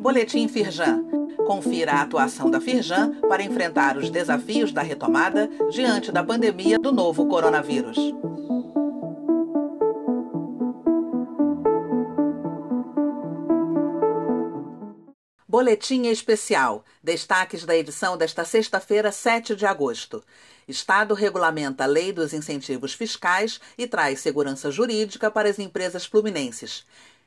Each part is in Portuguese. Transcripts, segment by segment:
Boletim Firjan. Confira a atuação da Firjan para enfrentar os desafios da retomada diante da pandemia do novo coronavírus. Boletim especial. Destaques da edição desta sexta-feira, 7 de agosto. Estado regulamenta a lei dos incentivos fiscais e traz segurança jurídica para as empresas fluminenses.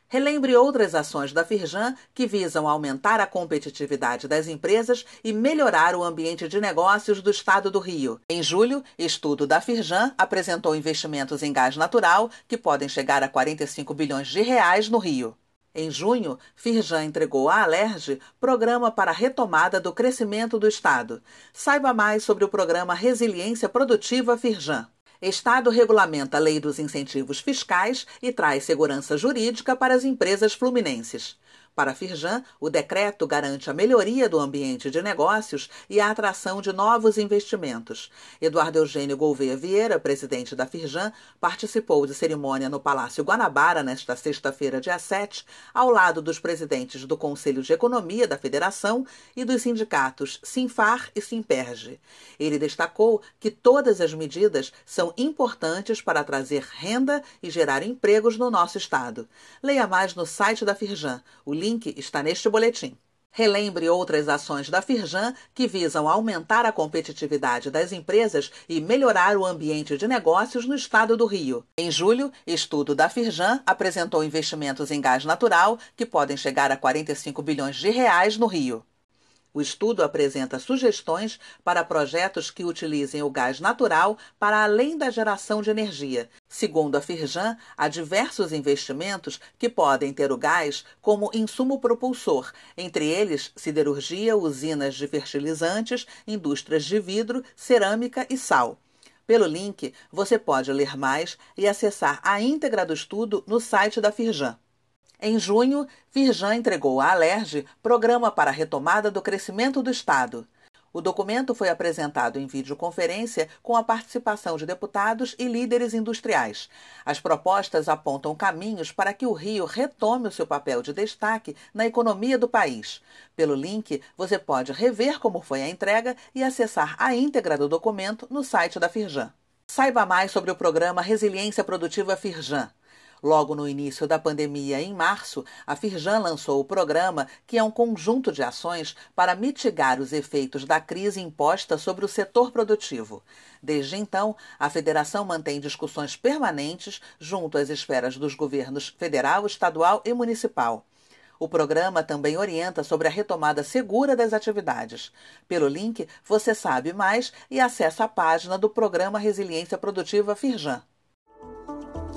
Relembre outras ações da Firjan que visam aumentar a competitividade das empresas e melhorar o ambiente de negócios do estado do Rio. Em julho, estudo da Firjan apresentou investimentos em gás natural que podem chegar a 45 bilhões de reais no Rio. Em junho, Firjan entregou à Alerj programa para a retomada do crescimento do Estado. Saiba mais sobre o programa Resiliência Produtiva Firjan. Estado regulamenta a lei dos incentivos fiscais e traz segurança jurídica para as empresas fluminenses. Para Firjan, o decreto garante a melhoria do ambiente de negócios e a atração de novos investimentos. Eduardo Eugênio Gouveia Vieira, presidente da Firjan, participou de cerimônia no Palácio Guanabara nesta sexta-feira, dia 7, ao lado dos presidentes do Conselho de Economia da Federação e dos sindicatos Sinfar e Simperge. Ele destacou que todas as medidas são importantes para trazer renda e gerar empregos no nosso estado. Leia mais no site da Firjan. O link link está neste boletim. Relembre outras ações da Firjan que visam aumentar a competitividade das empresas e melhorar o ambiente de negócios no estado do Rio. Em julho, estudo da Firjan apresentou investimentos em gás natural que podem chegar a 45 bilhões de reais no Rio. O estudo apresenta sugestões para projetos que utilizem o gás natural para além da geração de energia. Segundo a Firjan, há diversos investimentos que podem ter o gás como insumo propulsor, entre eles siderurgia, usinas de fertilizantes, indústrias de vidro, cerâmica e sal. Pelo link, você pode ler mais e acessar a íntegra do estudo no site da Firjan. Em junho, Firjan entregou à Alerj Programa para a Retomada do Crescimento do Estado. O documento foi apresentado em videoconferência com a participação de deputados e líderes industriais. As propostas apontam caminhos para que o Rio retome o seu papel de destaque na economia do país. Pelo link, você pode rever como foi a entrega e acessar a íntegra do documento no site da Firjan. Saiba mais sobre o programa Resiliência Produtiva Firjan. Logo no início da pandemia, em março, a Firjan lançou o programa, que é um conjunto de ações para mitigar os efeitos da crise imposta sobre o setor produtivo. Desde então, a federação mantém discussões permanentes junto às esferas dos governos federal, estadual e municipal. O programa também orienta sobre a retomada segura das atividades. Pelo link, você sabe mais e acessa a página do Programa Resiliência Produtiva Firjan.